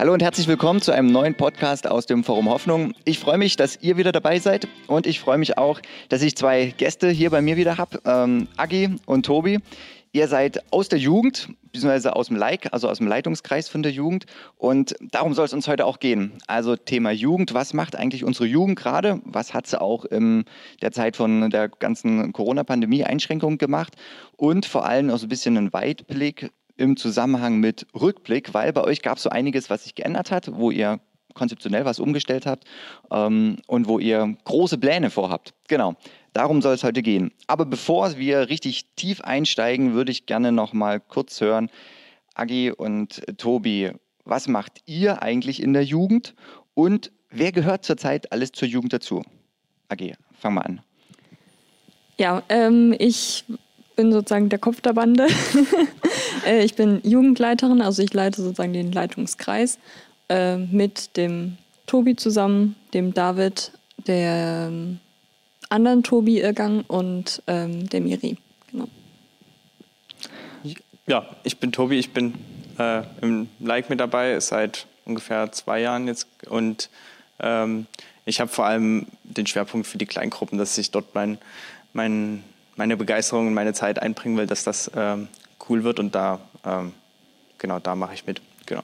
Hallo und herzlich willkommen zu einem neuen Podcast aus dem Forum Hoffnung. Ich freue mich, dass ihr wieder dabei seid und ich freue mich auch, dass ich zwei Gäste hier bei mir wieder habe, ähm, Agi und Tobi. Ihr seid aus der Jugend, beziehungsweise aus dem Like, also aus dem Leitungskreis von der Jugend. Und darum soll es uns heute auch gehen. Also Thema Jugend. Was macht eigentlich unsere Jugend gerade? Was hat sie auch in der Zeit von der ganzen Corona-Pandemie Einschränkungen gemacht? Und vor allem auch so ein bisschen einen Weitblick im Zusammenhang mit Rückblick, weil bei euch gab es so einiges, was sich geändert hat, wo ihr konzeptionell was umgestellt habt ähm, und wo ihr große Pläne vorhabt. Genau, darum soll es heute gehen. Aber bevor wir richtig tief einsteigen, würde ich gerne noch mal kurz hören, Agi und Tobi, was macht ihr eigentlich in der Jugend und wer gehört zurzeit alles zur Jugend dazu? Agi, fang mal an. Ja, ähm, ich bin sozusagen der Kopf der Bande. Äh, ich bin Jugendleiterin, also ich leite sozusagen den Leitungskreis äh, mit dem Tobi zusammen, dem David, der ähm, anderen Tobi Irgang und ähm, der Miri. Genau. Ja, ich bin Tobi, ich bin äh, im Like mit dabei seit ungefähr zwei Jahren jetzt und ähm, ich habe vor allem den Schwerpunkt für die Kleingruppen, dass ich dort mein, mein meine Begeisterung und meine Zeit einbringen will, dass das ähm, cool wird und da, ähm, genau, da mache ich mit. Genau.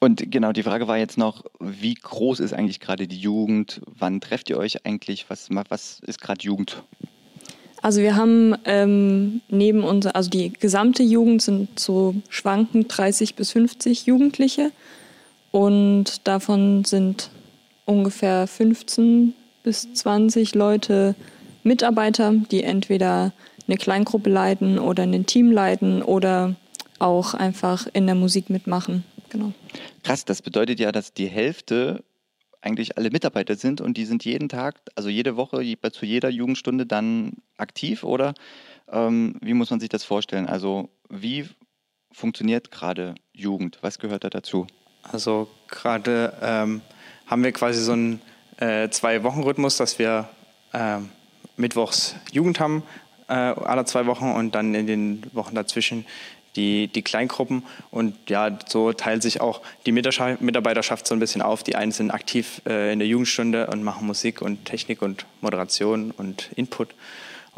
Und genau, die Frage war jetzt noch, wie groß ist eigentlich gerade die Jugend? Wann trefft ihr euch eigentlich? Was, was ist gerade Jugend? Also wir haben ähm, neben unser, also die gesamte Jugend sind so schwankend 30 bis 50 Jugendliche und davon sind ungefähr 15 bis 20 Leute Mitarbeiter, die entweder eine Kleingruppe leiten oder ein Team leiten oder auch einfach in der Musik mitmachen. Genau. Krass, das bedeutet ja, dass die Hälfte eigentlich alle Mitarbeiter sind und die sind jeden Tag, also jede Woche zu jeder Jugendstunde dann aktiv oder ähm, wie muss man sich das vorstellen? Also wie funktioniert gerade Jugend? Was gehört da dazu? Also gerade ähm, haben wir quasi so einen äh, Zwei-Wochen-Rhythmus, dass wir ähm, mittwochs Jugend haben, äh, alle zwei Wochen und dann in den Wochen dazwischen die, die Kleingruppen. Und ja, so teilt sich auch die Mitarbeiterschaft so ein bisschen auf. Die einen sind aktiv äh, in der Jugendstunde und machen Musik und Technik und Moderation und Input.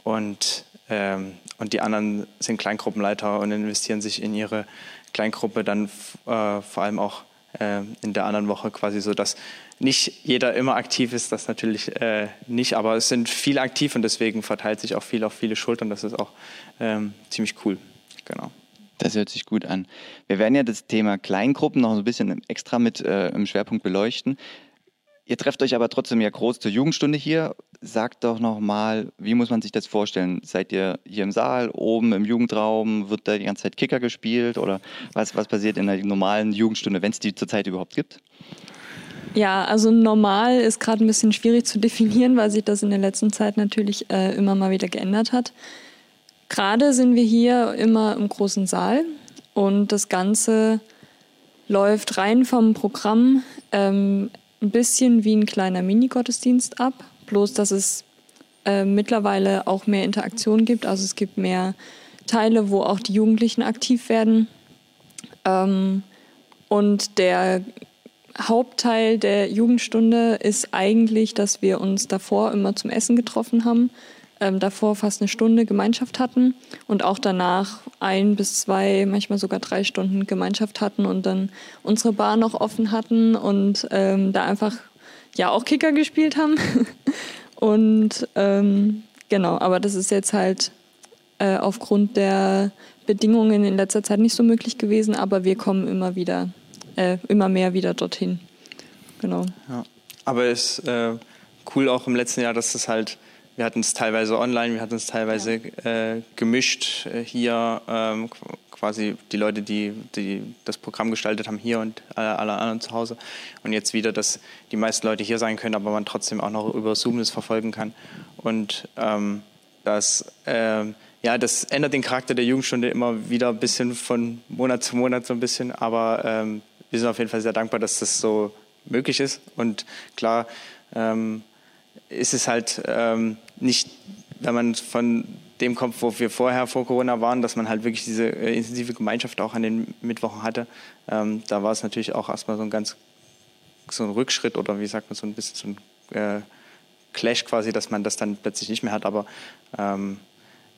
Und, ähm, und die anderen sind Kleingruppenleiter und investieren sich in ihre Kleingruppe dann äh, vor allem auch äh, in der anderen Woche quasi so, dass nicht jeder immer aktiv ist, das natürlich äh, nicht, aber es sind viele aktiv und deswegen verteilt sich auch viel auf viele Schultern. Das ist auch ähm, ziemlich cool. Genau. Das hört sich gut an. Wir werden ja das Thema Kleingruppen noch so ein bisschen extra mit äh, im Schwerpunkt beleuchten. Ihr trefft euch aber trotzdem ja groß zur Jugendstunde hier. Sagt doch nochmal, wie muss man sich das vorstellen? Seid ihr hier im Saal, oben im Jugendraum? Wird da die ganze Zeit Kicker gespielt? Oder was, was passiert in der normalen Jugendstunde, wenn es die zurzeit überhaupt gibt? Ja, also normal ist gerade ein bisschen schwierig zu definieren, weil sich das in der letzten Zeit natürlich äh, immer mal wieder geändert hat. Gerade sind wir hier immer im großen Saal und das Ganze läuft rein vom Programm ähm, ein bisschen wie ein kleiner Mini-Gottesdienst ab, bloß dass es äh, mittlerweile auch mehr Interaktion gibt. Also es gibt mehr Teile, wo auch die Jugendlichen aktiv werden. Ähm, und der Hauptteil der Jugendstunde ist eigentlich, dass wir uns davor immer zum Essen getroffen haben, ähm, davor fast eine Stunde Gemeinschaft hatten und auch danach ein bis zwei, manchmal sogar drei Stunden Gemeinschaft hatten und dann unsere Bar noch offen hatten und ähm, da einfach ja auch Kicker gespielt haben. und ähm, genau, aber das ist jetzt halt äh, aufgrund der Bedingungen in letzter Zeit nicht so möglich gewesen, aber wir kommen immer wieder äh, immer mehr wieder dorthin. Genau. Ja. Aber es ist äh, cool auch im letzten Jahr, dass es halt, wir hatten es teilweise online, wir hatten es teilweise ja. äh, gemischt äh, hier, ähm, quasi die Leute, die, die das Programm gestaltet haben, hier und alle, alle anderen zu Hause. Und jetzt wieder, dass die meisten Leute hier sein können, aber man trotzdem auch noch über Zoom das verfolgen kann. Und ähm, das ähm, ja, das ändert den Charakter der Jugendstunde immer wieder ein bisschen von Monat zu Monat so ein bisschen, aber ähm, wir sind auf jeden Fall sehr dankbar, dass das so möglich ist. Und klar ähm, ist es halt ähm, nicht, wenn man von dem kommt, wo wir vorher vor Corona waren, dass man halt wirklich diese äh, intensive Gemeinschaft auch an den Mittwochen hatte. Ähm, da war es natürlich auch erstmal so ein ganz so ein Rückschritt oder wie sagt man so ein bisschen so ein äh, Clash quasi, dass man das dann plötzlich nicht mehr hat. Aber ähm,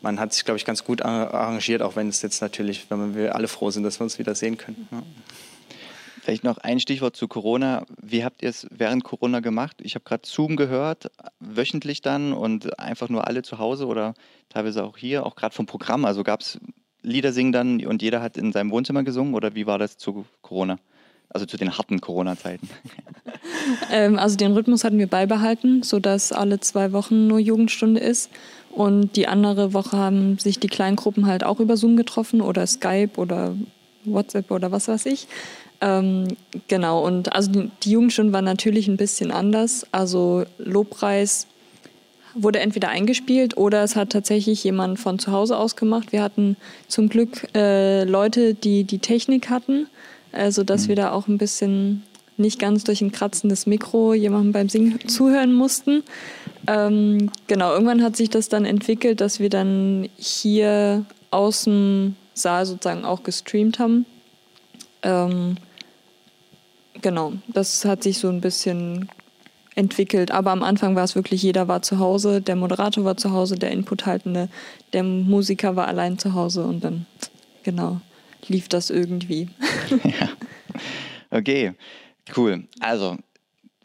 man hat sich, glaube ich, ganz gut arrangiert, auch wenn es jetzt natürlich, wenn wir alle froh sind, dass wir uns wieder sehen können. Ja. Vielleicht noch ein Stichwort zu Corona. Wie habt ihr es während Corona gemacht? Ich habe gerade Zoom gehört, wöchentlich dann und einfach nur alle zu Hause oder teilweise auch hier, auch gerade vom Programm. Also gab es Lieder singen dann und jeder hat in seinem Wohnzimmer gesungen oder wie war das zu Corona? Also zu den harten Corona-Zeiten. ähm, also den Rhythmus hatten wir beibehalten, sodass alle zwei Wochen nur Jugendstunde ist. Und die andere Woche haben sich die Kleingruppen halt auch über Zoom getroffen oder Skype oder WhatsApp oder was weiß ich. Ähm, genau, und also die, die Jugendstunde war natürlich ein bisschen anders. Also Lobpreis wurde entweder eingespielt oder es hat tatsächlich jemand von zu Hause aus gemacht. Wir hatten zum Glück äh, Leute, die die Technik hatten, also dass mhm. wir da auch ein bisschen nicht ganz durch ein kratzendes Mikro jemandem beim Singen zuhören mussten. Ähm, genau, irgendwann hat sich das dann entwickelt, dass wir dann hier aus dem Saal sozusagen auch gestreamt haben. Ähm, Genau, das hat sich so ein bisschen entwickelt. Aber am Anfang war es wirklich, jeder war zu Hause, der Moderator war zu Hause, der Inputhaltende, der Musiker war allein zu Hause und dann, genau, lief das irgendwie. ja. Okay, cool. Also,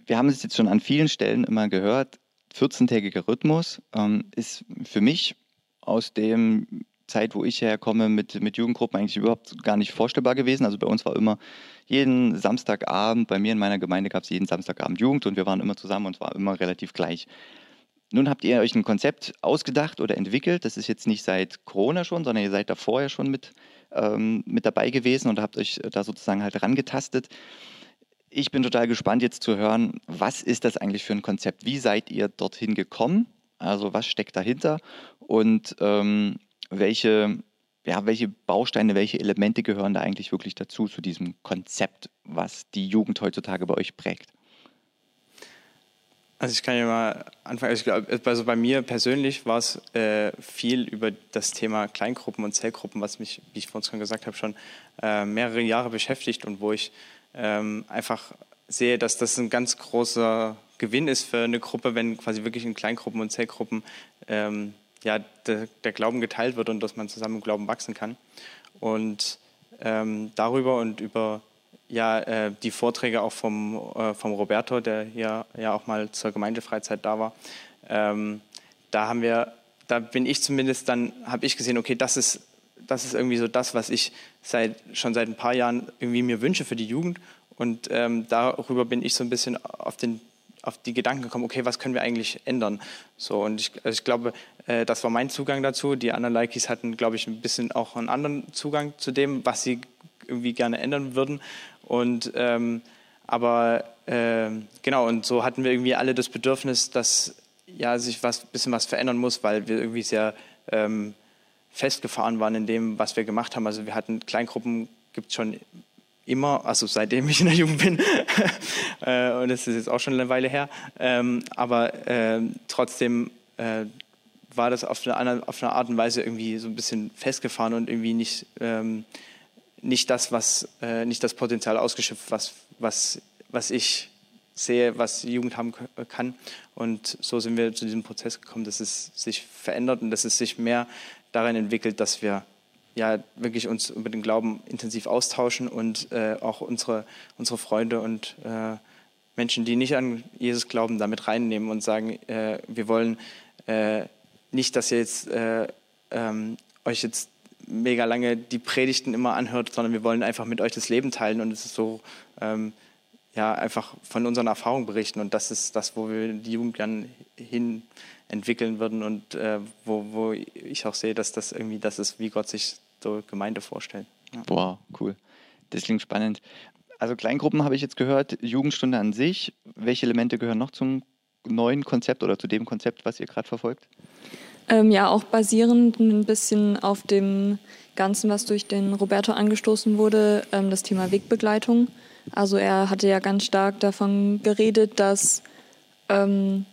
wir haben es jetzt schon an vielen Stellen immer gehört. 14-tägiger Rhythmus ähm, ist für mich aus dem Zeit, wo ich herkomme, mit, mit Jugendgruppen eigentlich überhaupt gar nicht vorstellbar gewesen. Also bei uns war immer jeden Samstagabend, bei mir in meiner Gemeinde gab es jeden Samstagabend Jugend und wir waren immer zusammen und es war immer relativ gleich. Nun habt ihr euch ein Konzept ausgedacht oder entwickelt. Das ist jetzt nicht seit Corona schon, sondern ihr seid da vorher schon mit, ähm, mit dabei gewesen und habt euch da sozusagen halt rangetastet. Ich bin total gespannt jetzt zu hören, was ist das eigentlich für ein Konzept? Wie seid ihr dorthin gekommen? Also was steckt dahinter? Und ähm, welche, ja, welche Bausteine, welche Elemente gehören da eigentlich wirklich dazu, zu diesem Konzept, was die Jugend heutzutage bei euch prägt? Also ich kann ja mal anfangen. Also, glaub, also bei mir persönlich war es äh, viel über das Thema Kleingruppen und Zellgruppen, was mich, wie ich vorhin schon gesagt habe, schon äh, mehrere Jahre beschäftigt und wo ich ähm, einfach sehe, dass das ein ganz großer Gewinn ist für eine Gruppe, wenn quasi wirklich in Kleingruppen und Zellgruppen ähm, ja, der, der, Glauben geteilt wird und dass man zusammen im Glauben wachsen kann. Und ähm, darüber und über ja, äh, die Vorträge auch vom, äh, vom Roberto, der hier ja auch mal zur Gemeindefreizeit da war, ähm, da haben wir, da bin ich zumindest dann, habe ich gesehen, okay, das ist, das ist irgendwie so das, was ich seit, schon seit ein paar Jahren irgendwie mir wünsche für die Jugend. Und ähm, darüber bin ich so ein bisschen auf den auf die Gedanken gekommen, okay, was können wir eigentlich ändern? So, und ich, also ich glaube, äh, das war mein Zugang dazu. Die anderen Likes hatten, glaube ich, ein bisschen auch einen anderen Zugang zu dem, was sie irgendwie gerne ändern würden. Und ähm, aber äh, genau, und so hatten wir irgendwie alle das Bedürfnis, dass ja sich was bisschen was verändern muss, weil wir irgendwie sehr ähm, festgefahren waren in dem, was wir gemacht haben. Also wir hatten Kleingruppen, gibt es schon immer, also seitdem ich in der Jugend bin, äh, und das ist jetzt auch schon eine Weile her, ähm, aber äh, trotzdem äh, war das auf eine, auf eine, Art und Weise irgendwie so ein bisschen festgefahren und irgendwie nicht, ähm, nicht das, was, äh, nicht das Potenzial ausgeschöpft, was, was, was ich sehe, was Jugend haben kann. Und so sind wir zu diesem Prozess gekommen, dass es sich verändert und dass es sich mehr darin entwickelt, dass wir ja wirklich uns über den Glauben intensiv austauschen und äh, auch unsere, unsere Freunde und äh, Menschen, die nicht an Jesus glauben, damit reinnehmen und sagen, äh, wir wollen äh, nicht, dass ihr jetzt äh, ähm, euch jetzt mega lange die Predigten immer anhört, sondern wir wollen einfach mit euch das Leben teilen und es ist so ähm, ja einfach von unseren Erfahrungen berichten und das ist das, wo wir die Jugend gern hin entwickeln würden und äh, wo, wo ich auch sehe, dass das irgendwie das ist, wie Gott sich so Gemeinde vorstellen. Ja. Wow, cool. Das klingt spannend. Also Kleingruppen habe ich jetzt gehört, Jugendstunde an sich. Welche Elemente gehören noch zum neuen Konzept oder zu dem Konzept, was ihr gerade verfolgt? Ähm, ja, auch basierend ein bisschen auf dem Ganzen, was durch den Roberto angestoßen wurde, ähm, das Thema Wegbegleitung. Also er hatte ja ganz stark davon geredet, dass ähm,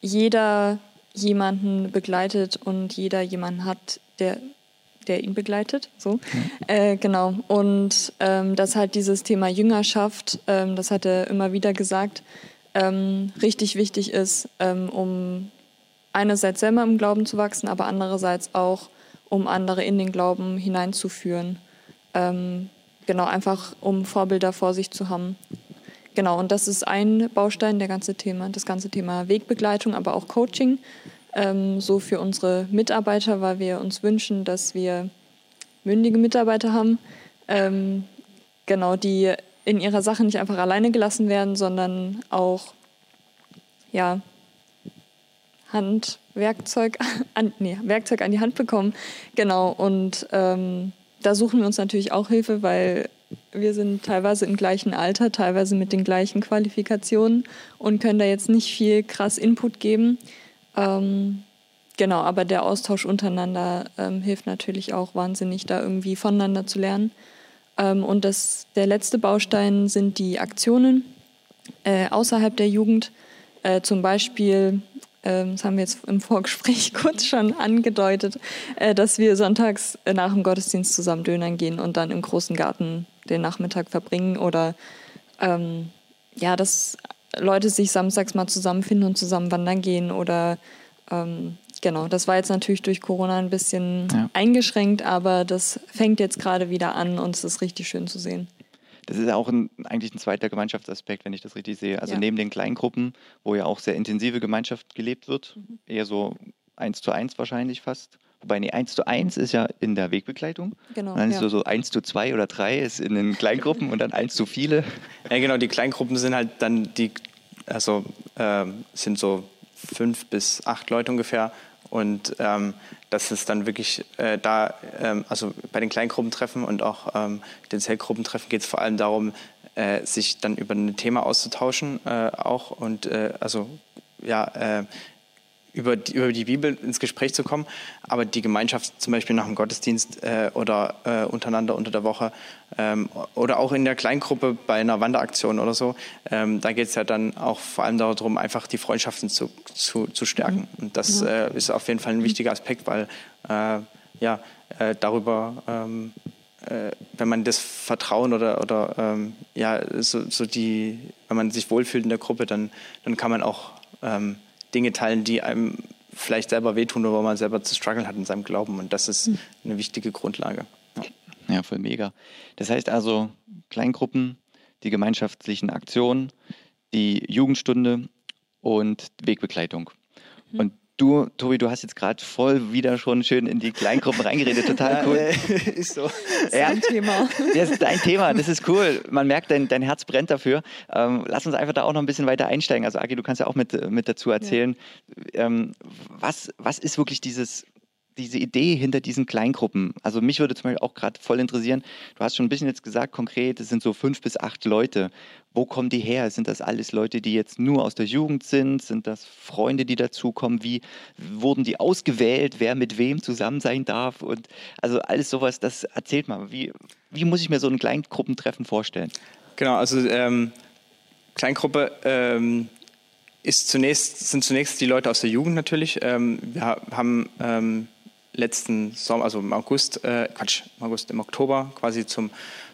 jeder jemanden begleitet und jeder jemanden hat, der, der ihn begleitet. So. Äh, genau. Und ähm, dass halt dieses Thema Jüngerschaft, ähm, das hat er immer wieder gesagt, ähm, richtig wichtig ist, ähm, um einerseits selber im Glauben zu wachsen, aber andererseits auch, um andere in den Glauben hineinzuführen. Ähm, genau, einfach um Vorbilder vor sich zu haben. Genau, und das ist ein Baustein, der ganze Thema, das ganze Thema Wegbegleitung, aber auch Coaching, ähm, so für unsere Mitarbeiter, weil wir uns wünschen, dass wir mündige Mitarbeiter haben, ähm, genau, die in ihrer Sache nicht einfach alleine gelassen werden, sondern auch ja, Handwerkzeug an, nee, Werkzeug an die Hand bekommen. Genau, und ähm, da suchen wir uns natürlich auch Hilfe, weil wir sind teilweise im gleichen Alter, teilweise mit den gleichen Qualifikationen und können da jetzt nicht viel krass Input geben. Ähm, genau, aber der Austausch untereinander ähm, hilft natürlich auch wahnsinnig, da irgendwie voneinander zu lernen. Ähm, und das, der letzte Baustein sind die Aktionen äh, außerhalb der Jugend. Äh, zum Beispiel ähm, das haben wir jetzt im Vorgespräch kurz schon angedeutet, äh, dass wir sonntags äh, nach dem Gottesdienst zusammen Dönern gehen und dann im großen Garten den Nachmittag verbringen oder ähm, ja, dass Leute sich samstags mal zusammenfinden und zusammen wandern gehen oder ähm, genau, das war jetzt natürlich durch Corona ein bisschen ja. eingeschränkt, aber das fängt jetzt gerade wieder an und es ist richtig schön zu sehen. Das ist auch ein, eigentlich ein zweiter Gemeinschaftsaspekt, wenn ich das richtig sehe. Also ja. neben den Kleingruppen, wo ja auch sehr intensive Gemeinschaft gelebt wird, mhm. eher so eins zu eins wahrscheinlich fast. Wobei, nee, eins zu eins ist ja in der Wegbegleitung. Genau. Und dann ist ja. so, so eins zu zwei oder drei ist in den Kleingruppen und dann eins zu viele. Ja, genau, die Kleingruppen sind halt dann die, also äh, sind so fünf bis acht Leute ungefähr. Und ähm, dass es dann wirklich äh, da, ähm, also bei den Kleingruppentreffen und auch ähm, den Zellgruppentreffen geht es vor allem darum, äh, sich dann über ein Thema auszutauschen äh, auch und äh, also ja, äh, über die, über die Bibel ins Gespräch zu kommen. Aber die Gemeinschaft zum Beispiel nach dem Gottesdienst äh, oder äh, untereinander unter der Woche ähm, oder auch in der Kleingruppe bei einer Wanderaktion oder so, ähm, da geht es ja dann auch vor allem darum, einfach die Freundschaften zu, zu, zu stärken. Mhm. Und das ja. äh, ist auf jeden Fall ein wichtiger Aspekt, weil äh, ja, äh, darüber ähm, äh, wenn man das Vertrauen oder, oder ähm, ja, so, so die, wenn man sich wohlfühlt in der Gruppe, dann, dann kann man auch ähm, Dinge teilen, die einem vielleicht selber wehtun oder wo man selber zu strugglen hat in seinem Glauben. Und das ist hm. eine wichtige Grundlage. Ja. ja, voll mega. Das heißt also, Kleingruppen, die gemeinschaftlichen Aktionen, die Jugendstunde und Wegbegleitung. Mhm. Und Du, Tobi, du hast jetzt gerade voll wieder schon schön in die Kleingruppen reingeredet. Total cool. Ja, äh, ist so. Das ja, ist dein Thema. Das ist dein Thema. Das ist cool. Man merkt, dein, dein Herz brennt dafür. Ähm, lass uns einfach da auch noch ein bisschen weiter einsteigen. Also, Agi, du kannst ja auch mit, mit dazu erzählen. Ja. Ähm, was, was ist wirklich dieses diese Idee hinter diesen Kleingruppen? Also mich würde zum Beispiel auch gerade voll interessieren, du hast schon ein bisschen jetzt gesagt, konkret, es sind so fünf bis acht Leute. Wo kommen die her? Sind das alles Leute, die jetzt nur aus der Jugend sind? Sind das Freunde, die dazukommen? Wie wurden die ausgewählt? Wer mit wem zusammen sein darf? Und also alles sowas, das erzählt mal. Wie, wie muss ich mir so ein Kleingruppentreffen vorstellen? Genau, also ähm, Kleingruppe ähm, ist zunächst, sind zunächst die Leute aus der Jugend natürlich. Ähm, wir haben ähm, letzten Sommer, also im August, äh, Quatsch, im August, im Oktober quasi zum,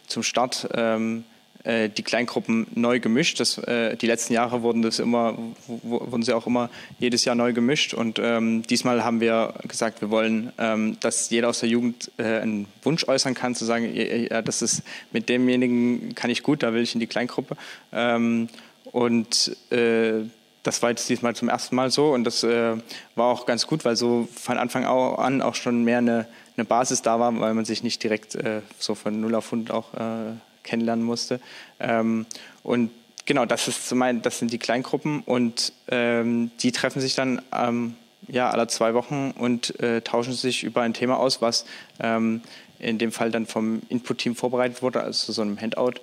zum Start ähm, äh, die Kleingruppen neu gemischt. Das, äh, die letzten Jahre wurden das immer, wurden sie auch immer jedes Jahr neu gemischt und ähm, diesmal haben wir gesagt, wir wollen, ähm, dass jeder aus der Jugend äh, einen Wunsch äußern kann, zu sagen, ja, das ist mit demjenigen kann ich gut, da will ich in die Kleingruppe. Ähm, und äh, das war jetzt diesmal zum ersten Mal so und das äh, war auch ganz gut, weil so von Anfang an auch schon mehr eine, eine Basis da war, weil man sich nicht direkt äh, so von 0 auf 100 auch äh, kennenlernen musste. Ähm, und genau, das, ist mein, das sind die Kleingruppen und ähm, die treffen sich dann ähm, ja, alle zwei Wochen und äh, tauschen sich über ein Thema aus, was ähm, in dem Fall dann vom Input-Team vorbereitet wurde, also so einem Handout.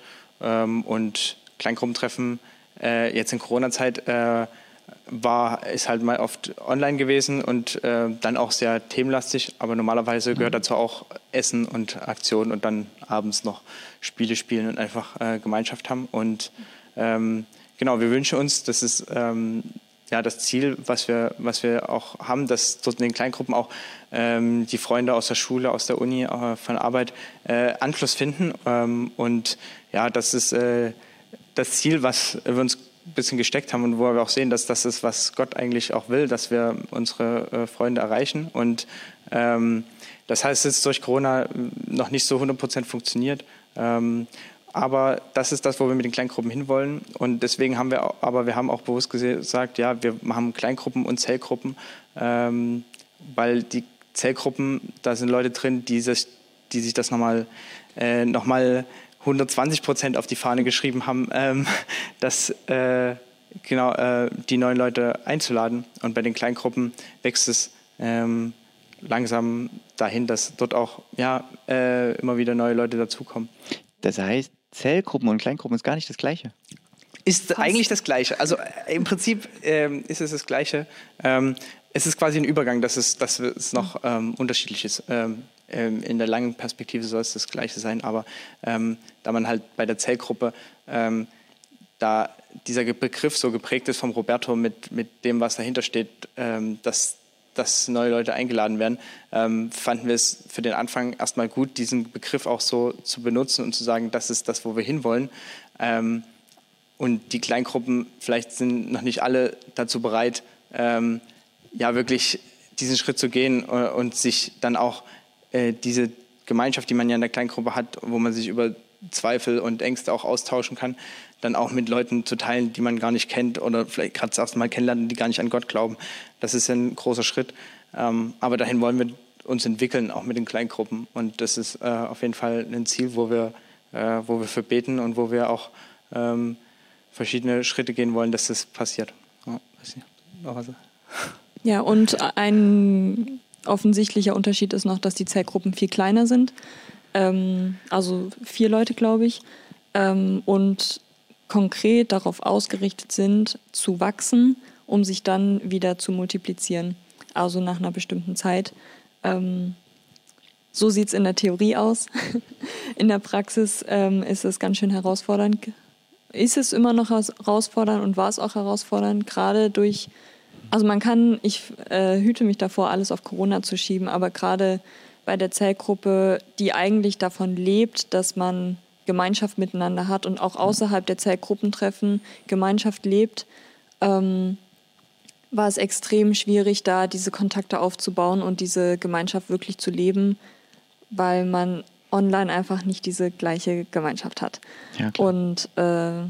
Ähm, und Kleingruppentreffen äh, jetzt in Corona-Zeit äh, war, ist halt mal oft online gewesen und äh, dann auch sehr themenlastig, aber normalerweise gehört mhm. dazu auch Essen und Aktionen und dann abends noch Spiele spielen und einfach äh, Gemeinschaft haben. Und ähm, genau, wir wünschen uns, dass es ähm, ja, das Ziel, was wir, was wir auch haben, dass dort in den Kleingruppen auch ähm, die Freunde aus der Schule, aus der Uni, äh, von Arbeit äh, Anschluss finden. Ähm, und ja, das ist äh, das Ziel, was wir uns ein bisschen gesteckt haben und wo wir auch sehen, dass das ist, was Gott eigentlich auch will, dass wir unsere äh, Freunde erreichen. Und ähm, das heißt, es ist durch Corona noch nicht so 100 Prozent funktioniert. Ähm, aber das ist das, wo wir mit den Kleingruppen hinwollen. Und deswegen haben wir, aber wir haben auch bewusst gesagt, ja, wir haben Kleingruppen und Zellgruppen, ähm, weil die Zellgruppen, da sind Leute drin, die sich, die sich das nochmal äh, noch 120 Prozent auf die Fahne geschrieben haben, ähm, dass äh, genau äh, die neuen Leute einzuladen. Und bei den Kleingruppen wächst es ähm, langsam dahin, dass dort auch ja, äh, immer wieder neue Leute dazukommen. Das heißt, Zellgruppen und Kleingruppen ist gar nicht das Gleiche. Ist Fast. eigentlich das Gleiche. Also äh, im Prinzip ähm, ist es das Gleiche. Ähm, es ist quasi ein Übergang, dass es, dass es noch ähm, unterschiedlich ist. Ähm, in der langen Perspektive soll es das Gleiche sein, aber ähm, da man halt bei der Zellgruppe, ähm, da dieser Begriff so geprägt ist vom Roberto mit, mit dem, was dahinter steht, ähm, dass, dass neue Leute eingeladen werden, ähm, fanden wir es für den Anfang erstmal gut, diesen Begriff auch so zu benutzen und zu sagen, das ist das, wo wir hinwollen. Und die Kleingruppen, vielleicht sind noch nicht alle dazu bereit, ja wirklich diesen Schritt zu gehen äh, und sich dann auch äh, diese Gemeinschaft, die man ja in der Kleingruppe hat, wo man sich über Zweifel und Ängste auch austauschen kann, dann auch mit Leuten zu teilen, die man gar nicht kennt oder vielleicht gerade das erste Mal kennenlernen, die gar nicht an Gott glauben. Das ist ein großer Schritt. Ähm, aber dahin wollen wir uns entwickeln, auch mit den Kleingruppen. Und das ist äh, auf jeden Fall ein Ziel, wo wir, äh, wo wir für beten und wo wir auch ähm, verschiedene Schritte gehen wollen, dass das passiert. Ja, ja und ein offensichtlicher Unterschied ist noch, dass die Zellgruppen viel kleiner sind. Ähm, also vier Leute, glaube ich. Ähm, und konkret darauf ausgerichtet sind, zu wachsen, um sich dann wieder zu multiplizieren. Also nach einer bestimmten Zeit. Ähm, so sieht es in der Theorie aus. in der Praxis ähm, ist es ganz schön herausfordernd. Ist es immer noch herausfordernd und war es auch herausfordernd, gerade durch also man kann, ich äh, hüte mich davor, alles auf Corona zu schieben, aber gerade bei der Zellgruppe, die eigentlich davon lebt, dass man Gemeinschaft miteinander hat und auch außerhalb der Zellgruppentreffen Gemeinschaft lebt, ähm, war es extrem schwierig, da diese Kontakte aufzubauen und diese Gemeinschaft wirklich zu leben, weil man online einfach nicht diese gleiche Gemeinschaft hat. Ja, und äh,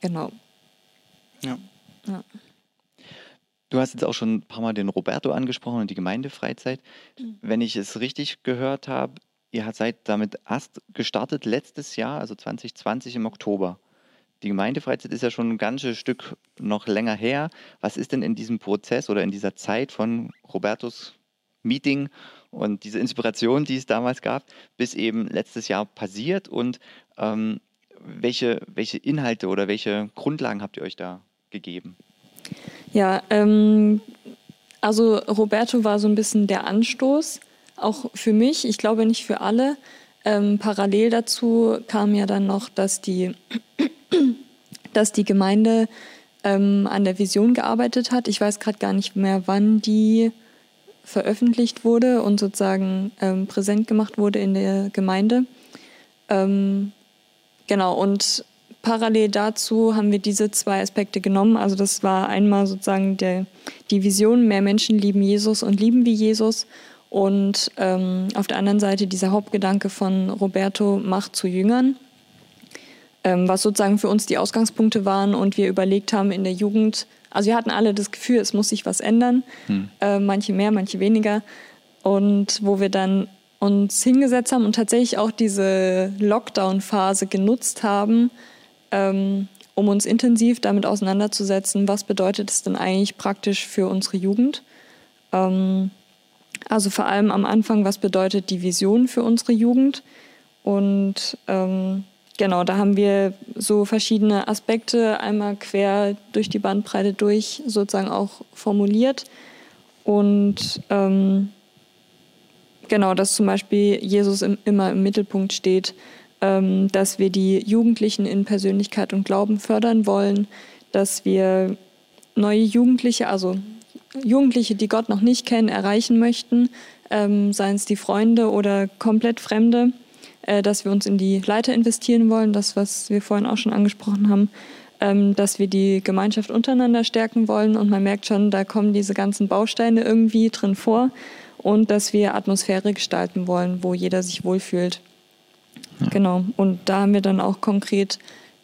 genau. Ja. Ja. Du hast jetzt auch schon ein paar Mal den Roberto angesprochen und die Gemeindefreizeit. Mhm. Wenn ich es richtig gehört habe, ihr seid damit erst gestartet letztes Jahr, also 2020 im Oktober. Die Gemeindefreizeit ist ja schon ein ganzes Stück noch länger her. Was ist denn in diesem Prozess oder in dieser Zeit von Robertos Meeting und diese Inspiration, die es damals gab, bis eben letztes Jahr passiert und ähm, welche, welche Inhalte oder welche Grundlagen habt ihr euch da gegeben? Ja, ähm, also Roberto war so ein bisschen der Anstoß, auch für mich, ich glaube nicht für alle. Ähm, parallel dazu kam ja dann noch, dass die, dass die Gemeinde ähm, an der Vision gearbeitet hat. Ich weiß gerade gar nicht mehr, wann die veröffentlicht wurde und sozusagen ähm, präsent gemacht wurde in der Gemeinde. Ähm, genau, und parallel dazu haben wir diese zwei Aspekte genommen. Also das war einmal sozusagen der, die Vision, mehr Menschen lieben Jesus und lieben wie Jesus. Und ähm, auf der anderen Seite dieser Hauptgedanke von Roberto, Macht zu Jüngern, ähm, was sozusagen für uns die Ausgangspunkte waren und wir überlegt haben in der Jugend, also wir hatten alle das Gefühl, es muss sich was ändern, hm. äh, manche mehr, manche weniger. Und wo wir dann uns hingesetzt haben und tatsächlich auch diese Lockdown-Phase genutzt haben, ähm, um uns intensiv damit auseinanderzusetzen, was bedeutet es denn eigentlich praktisch für unsere Jugend. Ähm, also vor allem am Anfang, was bedeutet die Vision für unsere Jugend? Und ähm, genau, da haben wir so verschiedene Aspekte einmal quer durch die Bandbreite durch sozusagen auch formuliert. Und ähm, genau, dass zum Beispiel Jesus im, immer im Mittelpunkt steht, ähm, dass wir die Jugendlichen in Persönlichkeit und Glauben fördern wollen, dass wir neue Jugendliche, also Jugendliche, die Gott noch nicht kennen, erreichen möchten, ähm, seien es die Freunde oder komplett Fremde, äh, dass wir uns in die Leiter investieren wollen, das, was wir vorhin auch schon angesprochen haben, ähm, dass wir die Gemeinschaft untereinander stärken wollen und man merkt schon, da kommen diese ganzen Bausteine irgendwie drin vor und dass wir Atmosphäre gestalten wollen, wo jeder sich wohlfühlt. Ja. Genau. Und da haben wir dann auch konkret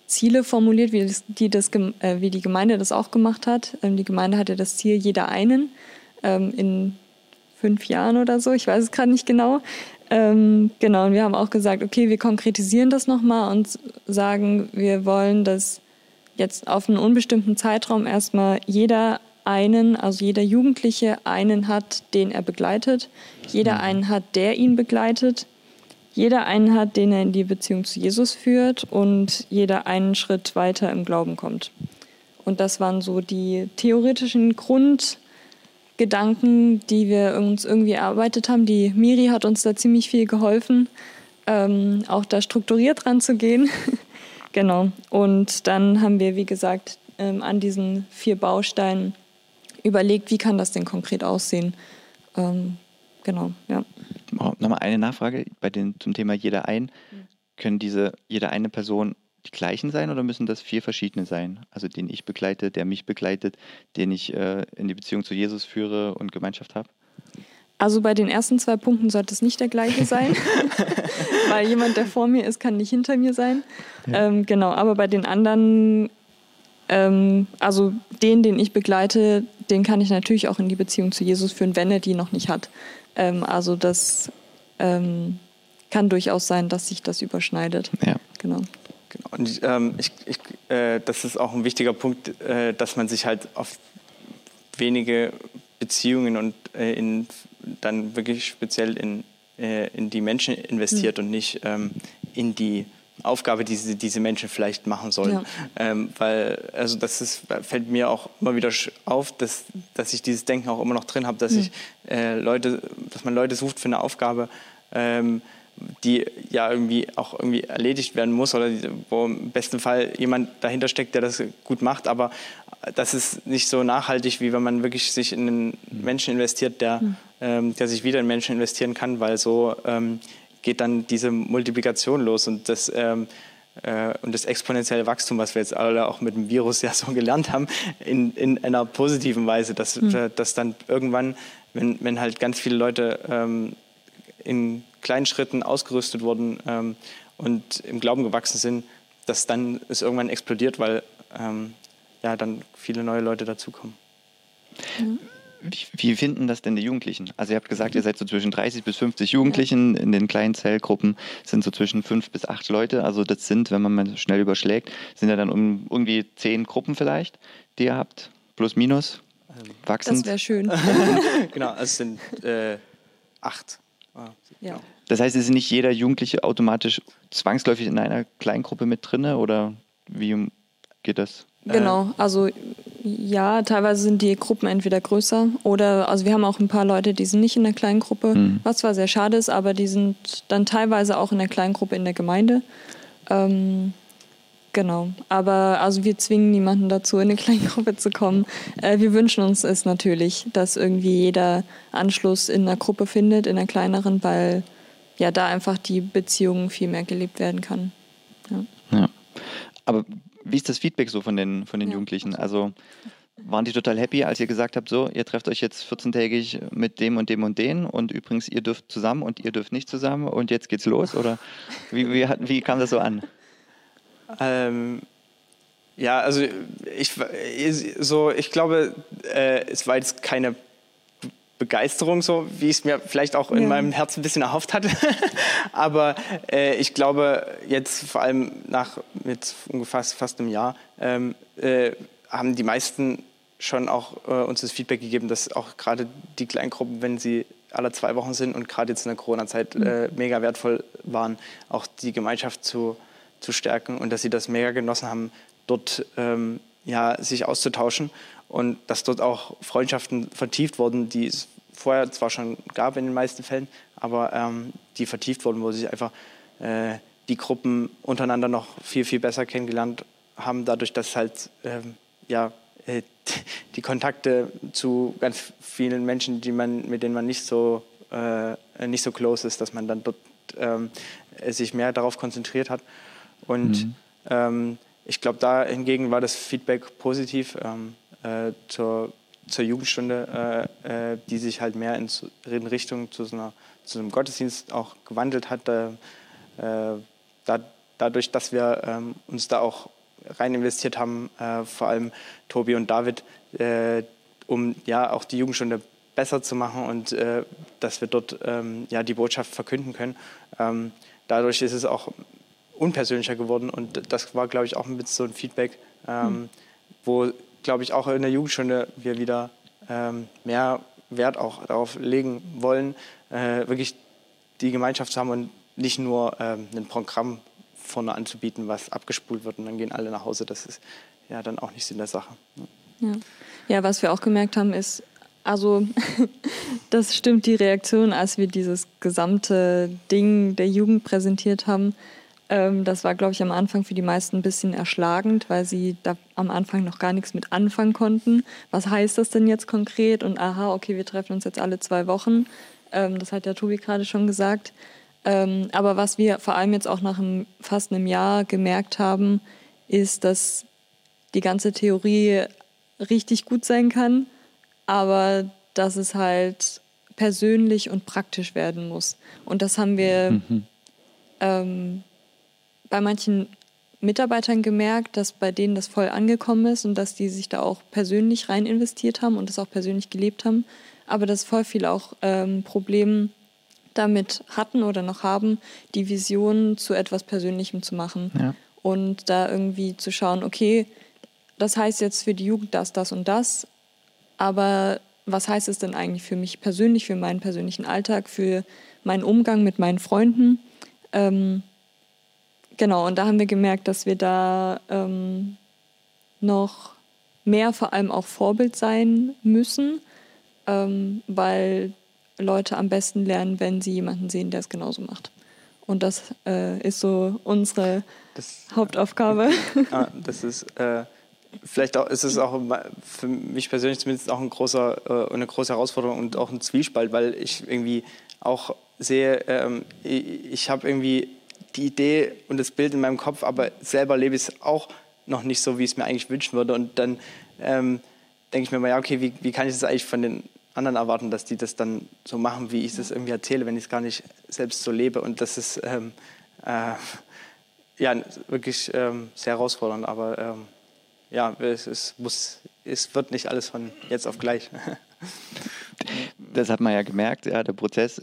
Ziele formuliert, wie, das, die, das, äh, wie die Gemeinde das auch gemacht hat. Ähm, die Gemeinde hatte das Ziel, jeder einen ähm, in fünf Jahren oder so, ich weiß es gerade nicht genau. Ähm, genau, und wir haben auch gesagt, okay, wir konkretisieren das nochmal und sagen, wir wollen, dass jetzt auf einen unbestimmten Zeitraum erstmal jeder einen, also jeder Jugendliche einen hat, den er begleitet, jeder mhm. einen hat, der ihn begleitet, jeder einen hat, den er in die Beziehung zu Jesus führt und jeder einen Schritt weiter im Glauben kommt. Und das waren so die theoretischen Grundgedanken, die wir uns irgendwie erarbeitet haben. Die Miri hat uns da ziemlich viel geholfen, ähm, auch da strukturiert ranzugehen. genau. Und dann haben wir, wie gesagt, ähm, an diesen vier Bausteinen überlegt, wie kann das denn konkret aussehen. Ähm, genau, ja. Nochmal eine Nachfrage bei den, zum Thema jeder ein. Können diese, jede eine Person die gleichen sein oder müssen das vier verschiedene sein? Also den ich begleite, der mich begleitet, den ich äh, in die Beziehung zu Jesus führe und Gemeinschaft habe? Also bei den ersten zwei Punkten sollte es nicht der gleiche sein, weil jemand, der vor mir ist, kann nicht hinter mir sein. Ja. Ähm, genau, aber bei den anderen, ähm, also den, den ich begleite, den kann ich natürlich auch in die Beziehung zu Jesus führen, wenn er die noch nicht hat. Ähm, also das ähm, kann durchaus sein, dass sich das überschneidet. Ja. Genau. genau. Und ähm, ich, ich, äh, das ist auch ein wichtiger Punkt, äh, dass man sich halt auf wenige Beziehungen und äh, in, dann wirklich speziell in, äh, in die Menschen investiert mhm. und nicht ähm, in die Aufgabe, die diese, diese Menschen vielleicht machen sollen. Ja. Ähm, weil, also das ist, fällt mir auch immer wieder auf, dass, dass ich dieses Denken auch immer noch drin habe, dass mhm. ich äh, Leute, dass man Leute sucht für eine Aufgabe, ähm, die ja irgendwie auch irgendwie erledigt werden muss oder wo im besten Fall jemand dahinter steckt, der das gut macht, aber das ist nicht so nachhaltig, wie wenn man wirklich sich in einen Menschen investiert, der, mhm. ähm, der sich wieder in Menschen investieren kann, weil so ähm, geht dann diese Multiplikation los und das, ähm, äh, und das exponentielle Wachstum, was wir jetzt alle auch mit dem Virus ja so gelernt haben, in, in einer positiven Weise, dass, mhm. dass dann irgendwann, wenn, wenn halt ganz viele Leute ähm, in kleinen Schritten ausgerüstet wurden ähm, und im Glauben gewachsen sind, dass dann es irgendwann explodiert, weil ähm, ja dann viele neue Leute dazukommen. Mhm. Wie, wie, finden das denn die Jugendlichen? Also ihr habt gesagt, ihr seid so zwischen 30 bis 50 Jugendlichen. In den kleinen Zellgruppen sind so zwischen fünf bis acht Leute. Also das sind, wenn man mal schnell überschlägt, sind ja dann um irgendwie zehn Gruppen vielleicht, die ihr habt. Plus, minus. Ähm, wachsend. Das wäre schön. genau, es sind äh, acht. Ah, ja. Genau. Das heißt, es ist nicht jeder Jugendliche automatisch zwangsläufig in einer Kleingruppe mit drin oder wie geht das? Genau, also ja, teilweise sind die Gruppen entweder größer oder, also wir haben auch ein paar Leute, die sind nicht in der kleinen Gruppe, mhm. was zwar sehr schade ist, aber die sind dann teilweise auch in der kleinen Gruppe in der Gemeinde. Ähm, genau, aber also wir zwingen niemanden dazu, in eine kleine Gruppe zu kommen. Äh, wir wünschen uns es natürlich, dass irgendwie jeder Anschluss in einer Gruppe findet, in einer kleineren, weil ja da einfach die Beziehung viel mehr gelebt werden kann. Ja. ja. Aber wie ist das Feedback so von den, von den ja. Jugendlichen? Also waren die total happy, als ihr gesagt habt, so, ihr trefft euch jetzt 14-tägig mit dem und dem und den und übrigens, ihr dürft zusammen und ihr dürft nicht zusammen und jetzt geht's los? Oder wie, wie, wie kam das so an? Ähm, ja, also ich, so, ich glaube, äh, es war jetzt keine Begeisterung, so wie ich es mir vielleicht auch in ja. meinem Herzen ein bisschen erhofft hatte. Aber äh, ich glaube, jetzt vor allem nach mit ungefähr fast einem Jahr ähm, äh, haben die meisten schon auch äh, uns das Feedback gegeben, dass auch gerade die Kleingruppen, wenn sie alle zwei Wochen sind und gerade jetzt in der Corona-Zeit mhm. Äh, mega wertvoll waren, auch die Gemeinschaft zu, zu stärken und dass sie das mega genossen haben, dort ähm, ja, sich auszutauschen und dass dort auch Freundschaften vertieft wurden, die es vorher zwar schon gab in den meisten Fällen, aber ähm, die vertieft wurden, wo sich einfach äh, die Gruppen untereinander noch viel, viel besser kennengelernt haben, dadurch, dass halt ähm, ja, äh, die Kontakte zu ganz vielen Menschen, die man, mit denen man nicht so, äh, nicht so close ist, dass man dann dort ähm, sich mehr darauf konzentriert hat. Und mhm. ähm, ich glaube, da hingegen war das Feedback positiv ähm, äh, zur, zur Jugendstunde, äh, äh die sich halt mehr in, in Richtung zu, so einer, zu einem Gottesdienst auch gewandelt hat. Äh, da, dadurch, dass wir ähm, uns da auch rein investiert haben, äh, vor allem Tobi und David, um ja auch die Jugendstunde besser zu machen und dass wir dort ähm, ja die Botschaft verkünden können. Ähm, dadurch ist es auch unpersönlicher geworden und das war, glaube ich, auch mit so ein Feedback, ähm, mhm. wo, glaube ich, auch in der Jugendstunde wir wieder ähm, mehr Wert auch darauf legen wollen, äh, wirklich die Gemeinschaft zu haben und nicht nur ähm, ein Programm vorne anzubieten, was abgespult wird und dann gehen alle nach Hause. Das ist ja dann auch nicht Sinn der Sache. Ja. ja, was wir auch gemerkt haben, ist, also das stimmt die Reaktion, als wir dieses gesamte Ding der Jugend präsentiert haben. Ähm, das war, glaube ich, am Anfang für die meisten ein bisschen erschlagend, weil sie da am Anfang noch gar nichts mit anfangen konnten. Was heißt das denn jetzt konkret? Und aha, okay, wir treffen uns jetzt alle zwei Wochen. Ähm, das hat ja Tobi gerade schon gesagt. Ähm, aber was wir vor allem jetzt auch nach einem, fast einem Jahr gemerkt haben, ist, dass die ganze Theorie richtig gut sein kann, aber dass es halt persönlich und praktisch werden muss. Und das haben wir mhm. ähm, bei manchen Mitarbeitern gemerkt, dass bei denen das voll angekommen ist und dass die sich da auch persönlich rein investiert haben und das auch persönlich gelebt haben. Aber dass voll viel auch ähm, Probleme damit hatten oder noch haben, die Vision zu etwas Persönlichem zu machen. Ja. Und da irgendwie zu schauen, okay, das heißt jetzt für die Jugend das, das und das, aber was heißt es denn eigentlich für mich persönlich, für meinen persönlichen Alltag, für meinen Umgang mit meinen Freunden? Ähm, Genau, und da haben wir gemerkt, dass wir da ähm, noch mehr vor allem auch Vorbild sein müssen, ähm, weil Leute am besten lernen, wenn sie jemanden sehen, der es genauso macht. Und das äh, ist so unsere das, Hauptaufgabe. Ah, das ist äh, vielleicht auch, ist es auch für mich persönlich zumindest auch ein großer, äh, eine große Herausforderung und auch ein Zwiespalt, weil ich irgendwie auch sehe, ähm, ich, ich habe irgendwie die Idee und das Bild in meinem Kopf, aber selber lebe ich es auch noch nicht so, wie ich es mir eigentlich wünschen würde. Und dann ähm, denke ich mir mal, ja, okay, wie, wie kann ich das eigentlich von den anderen erwarten, dass die das dann so machen, wie ich es irgendwie erzähle, wenn ich es gar nicht selbst so lebe. Und das ist ähm, äh, ja wirklich ähm, sehr herausfordernd. Aber ähm, ja, es, es, muss, es wird nicht alles von jetzt auf gleich. Das hat man ja gemerkt, ja, der Prozess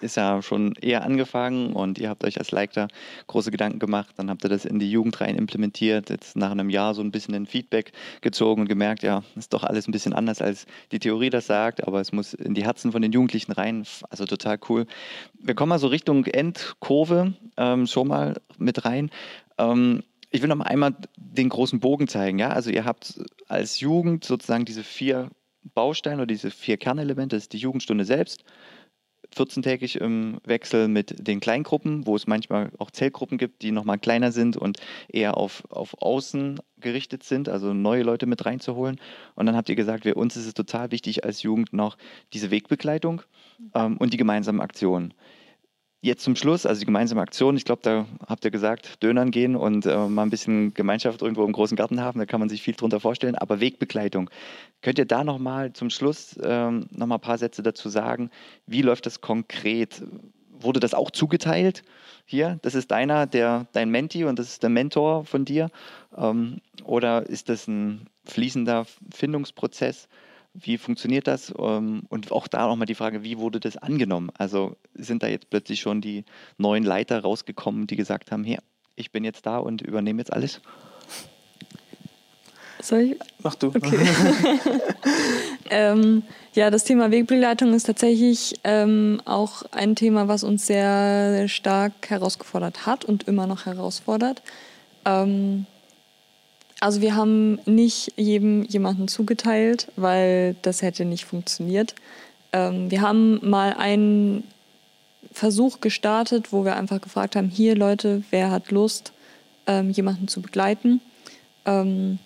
ist ja schon eher angefangen und ihr habt euch als Leiter große Gedanken gemacht. Dann habt ihr das in die Jugend rein implementiert. Jetzt nach einem Jahr so ein bisschen ein Feedback gezogen und gemerkt, ja, ist doch alles ein bisschen anders, als die Theorie das sagt, aber es muss in die Herzen von den Jugendlichen rein. Also total cool. Wir kommen mal so Richtung Endkurve ähm, schon mal mit rein. Ähm, ich will noch mal einmal den großen Bogen zeigen. Ja? Also ihr habt als Jugend sozusagen diese vier Bausteine oder diese vier Kernelemente. Das ist die Jugendstunde selbst, 14-tägig im Wechsel mit den Kleingruppen, wo es manchmal auch Zellgruppen gibt, die nochmal kleiner sind und eher auf, auf Außen gerichtet sind, also neue Leute mit reinzuholen. Und dann habt ihr gesagt, für uns ist es total wichtig als Jugend noch diese Wegbegleitung ähm, und die gemeinsamen Aktionen. Jetzt zum Schluss, also die gemeinsame Aktion, ich glaube, da habt ihr gesagt, Dönern gehen und äh, mal ein bisschen Gemeinschaft irgendwo im großen Garten haben, da kann man sich viel drunter vorstellen, aber Wegbegleitung. Könnt ihr da nochmal zum Schluss ähm, nochmal ein paar Sätze dazu sagen? Wie läuft das konkret? Wurde das auch zugeteilt? Hier, das ist deiner, der, dein Menti und das ist der Mentor von dir? Ähm, oder ist das ein fließender Findungsprozess? Wie funktioniert das? Ähm, und auch da nochmal die Frage, wie wurde das angenommen? Also sind da jetzt plötzlich schon die neuen Leiter rausgekommen, die gesagt haben, hey, ich bin jetzt da und übernehme jetzt alles? Soll ich? Mach du. Okay. ähm, ja, das Thema Wegbegleitung ist tatsächlich ähm, auch ein Thema, was uns sehr stark herausgefordert hat und immer noch herausfordert. Ähm, also wir haben nicht jedem jemanden zugeteilt, weil das hätte nicht funktioniert. Ähm, wir haben mal einen Versuch gestartet, wo wir einfach gefragt haben, hier Leute, wer hat Lust, ähm, jemanden zu begleiten. Ähm,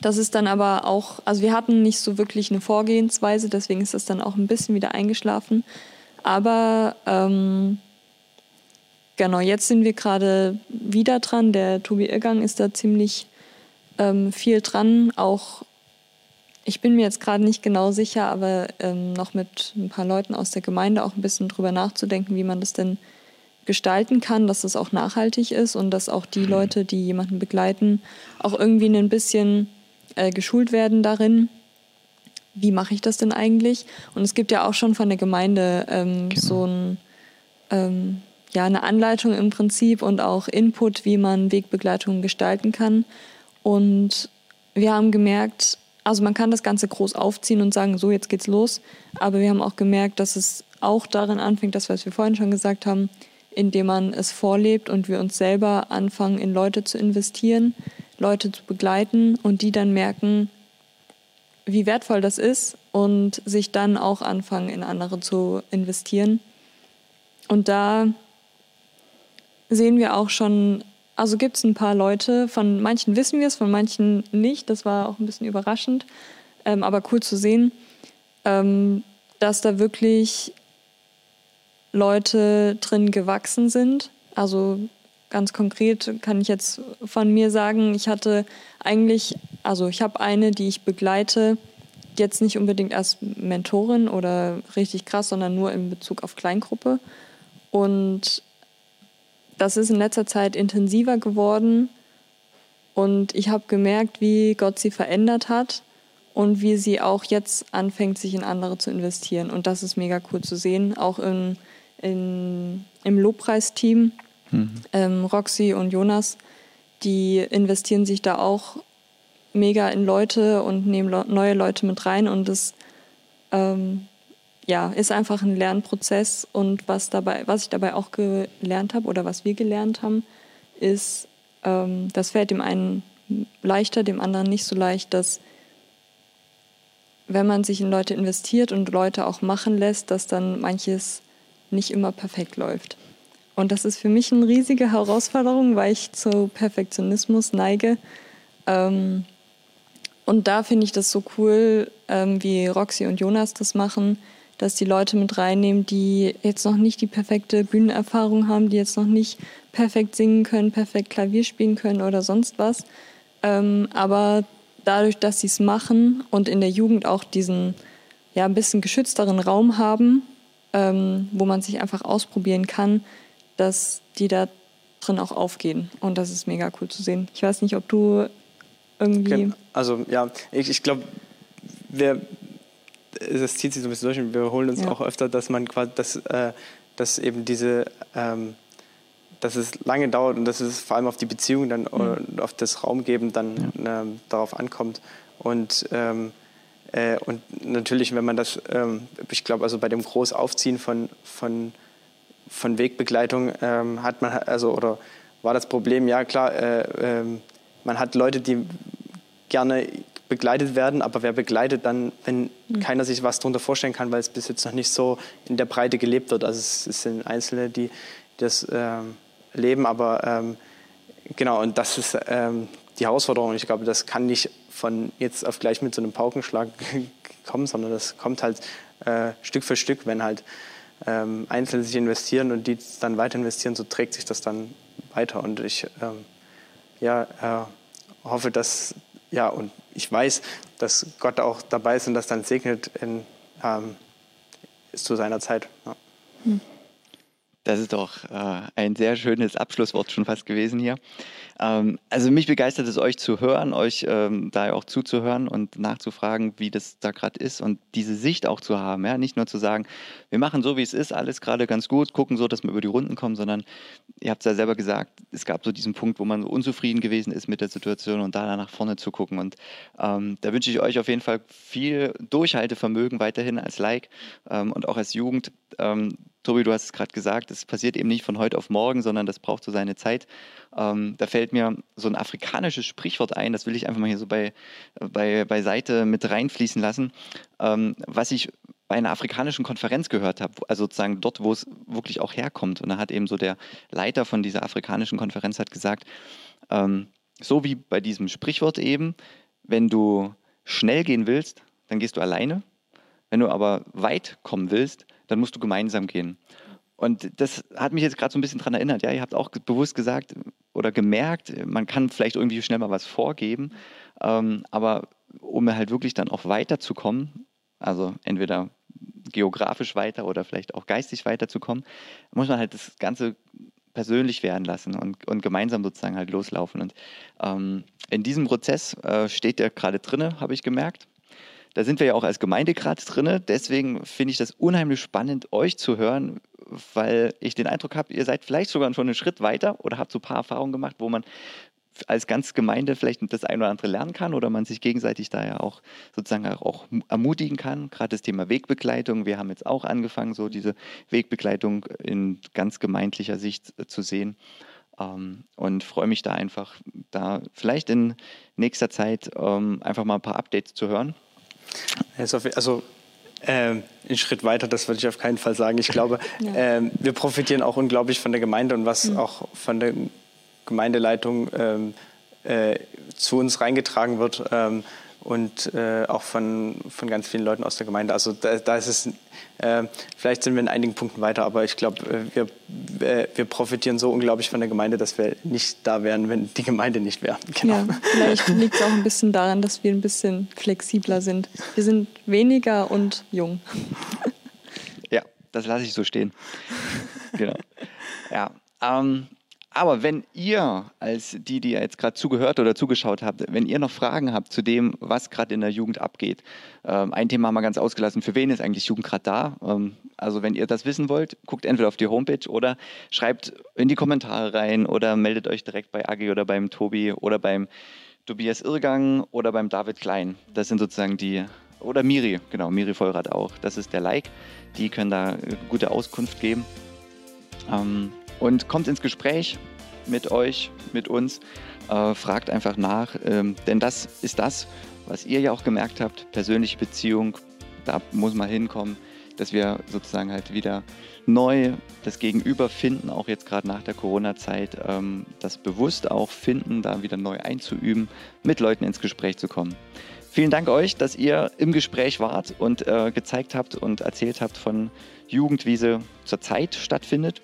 Das ist dann aber auch, also wir hatten nicht so wirklich eine Vorgehensweise, deswegen ist das dann auch ein bisschen wieder eingeschlafen. Aber ähm, genau, jetzt sind wir gerade wieder dran. Der Tobi Irgang ist da ziemlich ähm, viel dran. Auch, ich bin mir jetzt gerade nicht genau sicher, aber ähm, noch mit ein paar Leuten aus der Gemeinde auch ein bisschen drüber nachzudenken, wie man das denn gestalten kann, dass es auch nachhaltig ist und dass auch die mhm. Leute, die jemanden begleiten, auch irgendwie ein bisschen äh, geschult werden darin. Wie mache ich das denn eigentlich? Und es gibt ja auch schon von der Gemeinde ähm, genau. so ein, ähm, ja, eine Anleitung im Prinzip und auch Input, wie man Wegbegleitungen gestalten kann. Und wir haben gemerkt, also man kann das Ganze groß aufziehen und sagen, so jetzt geht's los. Aber wir haben auch gemerkt, dass es auch darin anfängt, das, was wir vorhin schon gesagt haben, indem man es vorlebt und wir uns selber anfangen, in Leute zu investieren, Leute zu begleiten und die dann merken, wie wertvoll das ist und sich dann auch anfangen, in andere zu investieren. Und da sehen wir auch schon, also gibt es ein paar Leute, von manchen wissen wir es, von manchen nicht. Das war auch ein bisschen überraschend, ähm, aber cool zu sehen, ähm, dass da wirklich Leute drin gewachsen sind. Also ganz konkret kann ich jetzt von mir sagen, ich hatte eigentlich, also ich habe eine, die ich begleite, jetzt nicht unbedingt als Mentorin oder richtig krass, sondern nur in Bezug auf Kleingruppe. Und das ist in letzter Zeit intensiver geworden. Und ich habe gemerkt, wie Gott sie verändert hat und wie sie auch jetzt anfängt, sich in andere zu investieren. Und das ist mega cool zu sehen, auch in in, im Lobpreisteam, mhm. ähm, Roxy und Jonas, die investieren sich da auch mega in Leute und nehmen le neue Leute mit rein und das ähm, ja, ist einfach ein Lernprozess und was, dabei, was ich dabei auch gelernt habe oder was wir gelernt haben, ist, ähm, das fällt dem einen leichter, dem anderen nicht so leicht, dass wenn man sich in Leute investiert und Leute auch machen lässt, dass dann manches nicht immer perfekt läuft. Und das ist für mich eine riesige Herausforderung, weil ich zu Perfektionismus neige. Ähm, und da finde ich das so cool, ähm, wie Roxy und Jonas das machen, dass die Leute mit reinnehmen, die jetzt noch nicht die perfekte Bühnenerfahrung haben, die jetzt noch nicht perfekt singen können, perfekt Klavier spielen können oder sonst was. Ähm, aber dadurch, dass sie es machen und in der Jugend auch diesen ja, ein bisschen geschützteren Raum haben, ähm, wo man sich einfach ausprobieren kann, dass die da drin auch aufgehen. Und das ist mega cool zu sehen. Ich weiß nicht, ob du irgendwie. Also ja, ich, ich glaube, wir das zieht sich so ein bisschen durch und wir holen uns ja. auch öfter, dass man quasi, dass, äh, dass eben diese, ähm, dass es lange dauert und dass es vor allem auf die Beziehung dann mhm. auf das Raumgeben dann ja. ähm, darauf ankommt. Und ähm, äh, und natürlich, wenn man das, ähm, ich glaube, also bei dem Großaufziehen von, von, von Wegbegleitung ähm, hat man, also, oder war das Problem, ja klar, äh, äh, man hat Leute, die gerne begleitet werden, aber wer begleitet dann, wenn mhm. keiner sich was darunter vorstellen kann, weil es bis jetzt noch nicht so in der Breite gelebt wird. Also es, es sind Einzelne, die das ähm, leben, aber ähm, genau, und das ist ähm, die Herausforderung. Ich glaube, das kann nicht von jetzt auf gleich mit so einem Paukenschlag kommen, sondern das kommt halt äh, Stück für Stück, wenn halt ähm, Einzelne sich investieren und die dann weiter investieren, so trägt sich das dann weiter. Und ich ähm, ja, äh, hoffe, dass, ja, und ich weiß, dass Gott auch dabei ist und das dann segnet in, ähm, zu seiner Zeit. Ja. Das ist doch äh, ein sehr schönes Abschlusswort schon fast gewesen hier. Ähm, also mich begeistert es, euch zu hören, euch ähm, da auch zuzuhören und nachzufragen, wie das da gerade ist und diese Sicht auch zu haben. Ja? Nicht nur zu sagen, wir machen so, wie es ist, alles gerade ganz gut, gucken so, dass wir über die Runden kommen, sondern ihr habt es ja selber gesagt, es gab so diesen Punkt, wo man unzufrieden gewesen ist mit der Situation und da nach vorne zu gucken. Und ähm, da wünsche ich euch auf jeden Fall viel Durchhaltevermögen weiterhin als Like ähm, und auch als Jugend. Ähm, Tobi, du hast es gerade gesagt, es passiert eben nicht von heute auf morgen, sondern das braucht so seine Zeit. Ähm, da fällt mir so ein afrikanisches Sprichwort ein, das will ich einfach mal hier so bei, bei, beiseite mit reinfließen lassen, ähm, was ich bei einer afrikanischen Konferenz gehört habe, also sozusagen dort, wo es wirklich auch herkommt. Und da hat eben so der Leiter von dieser afrikanischen Konferenz hat gesagt, ähm, so wie bei diesem Sprichwort eben, wenn du schnell gehen willst, dann gehst du alleine. Wenn du aber weit kommen willst, dann musst du gemeinsam gehen. Und das hat mich jetzt gerade so ein bisschen daran erinnert. Ja, ihr habt auch bewusst gesagt oder gemerkt, man kann vielleicht irgendwie schnell mal was vorgeben, ähm, aber um halt wirklich dann auch weiterzukommen, also entweder geografisch weiter oder vielleicht auch geistig weiterzukommen, muss man halt das Ganze persönlich werden lassen und, und gemeinsam sozusagen halt loslaufen. Und ähm, in diesem Prozess äh, steht der gerade drinne, habe ich gemerkt. Da sind wir ja auch als Gemeinde gerade drinne. Deswegen finde ich das unheimlich spannend, euch zu hören, weil ich den Eindruck habe, ihr seid vielleicht sogar schon einen Schritt weiter oder habt so ein paar Erfahrungen gemacht, wo man als ganz Gemeinde vielleicht das ein oder andere lernen kann oder man sich gegenseitig da ja auch sozusagen auch ermutigen kann. Gerade das Thema Wegbegleitung. Wir haben jetzt auch angefangen, so diese Wegbegleitung in ganz gemeindlicher Sicht zu sehen. Ähm, und freue mich da einfach, da vielleicht in nächster Zeit ähm, einfach mal ein paar Updates zu hören. Also ähm, einen Schritt weiter, das würde ich auf keinen Fall sagen. Ich glaube, ja. ähm, wir profitieren auch unglaublich von der Gemeinde und was mhm. auch von der Gemeindeleitung ähm, äh, zu uns reingetragen wird ähm, und äh, auch von, von ganz vielen Leuten aus der Gemeinde. Also da, da ist es, äh, vielleicht sind wir in einigen Punkten weiter, aber ich glaube, äh, wir, äh, wir profitieren so unglaublich von der Gemeinde, dass wir nicht da wären, wenn die Gemeinde nicht wäre. Genau. Ja, vielleicht liegt es auch ein bisschen daran, dass wir ein bisschen flexibler sind. Wir sind weniger und jung. Ja, das lasse ich so stehen. Genau. Ja, ähm, aber wenn ihr, als die, die jetzt gerade zugehört oder zugeschaut habt, wenn ihr noch Fragen habt zu dem, was gerade in der Jugend abgeht, ähm, ein Thema haben wir ganz ausgelassen, für wen ist eigentlich Jugend gerade da? Ähm, also wenn ihr das wissen wollt, guckt entweder auf die Homepage oder schreibt in die Kommentare rein oder meldet euch direkt bei Agi oder beim Tobi oder beim Tobias Irrgang oder beim David Klein. Das sind sozusagen die, oder Miri, genau, Miri Vollrad auch. Das ist der Like. Die können da gute Auskunft geben. Ähm, und kommt ins Gespräch mit euch, mit uns, äh, fragt einfach nach, ähm, denn das ist das, was ihr ja auch gemerkt habt, persönliche Beziehung, da muss man hinkommen, dass wir sozusagen halt wieder neu das Gegenüber finden, auch jetzt gerade nach der Corona-Zeit, ähm, das bewusst auch finden, da wieder neu einzuüben, mit Leuten ins Gespräch zu kommen. Vielen Dank euch, dass ihr im Gespräch wart und äh, gezeigt habt und erzählt habt von Jugend, wie sie zurzeit stattfindet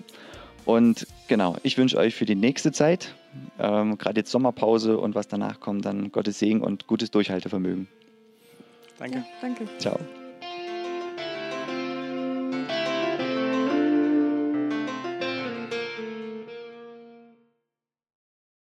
und genau, ich wünsche euch für die nächste Zeit, ähm, gerade jetzt Sommerpause und was danach kommt, dann Gottes Segen und gutes Durchhaltevermögen. Danke. Ja, danke. Ciao.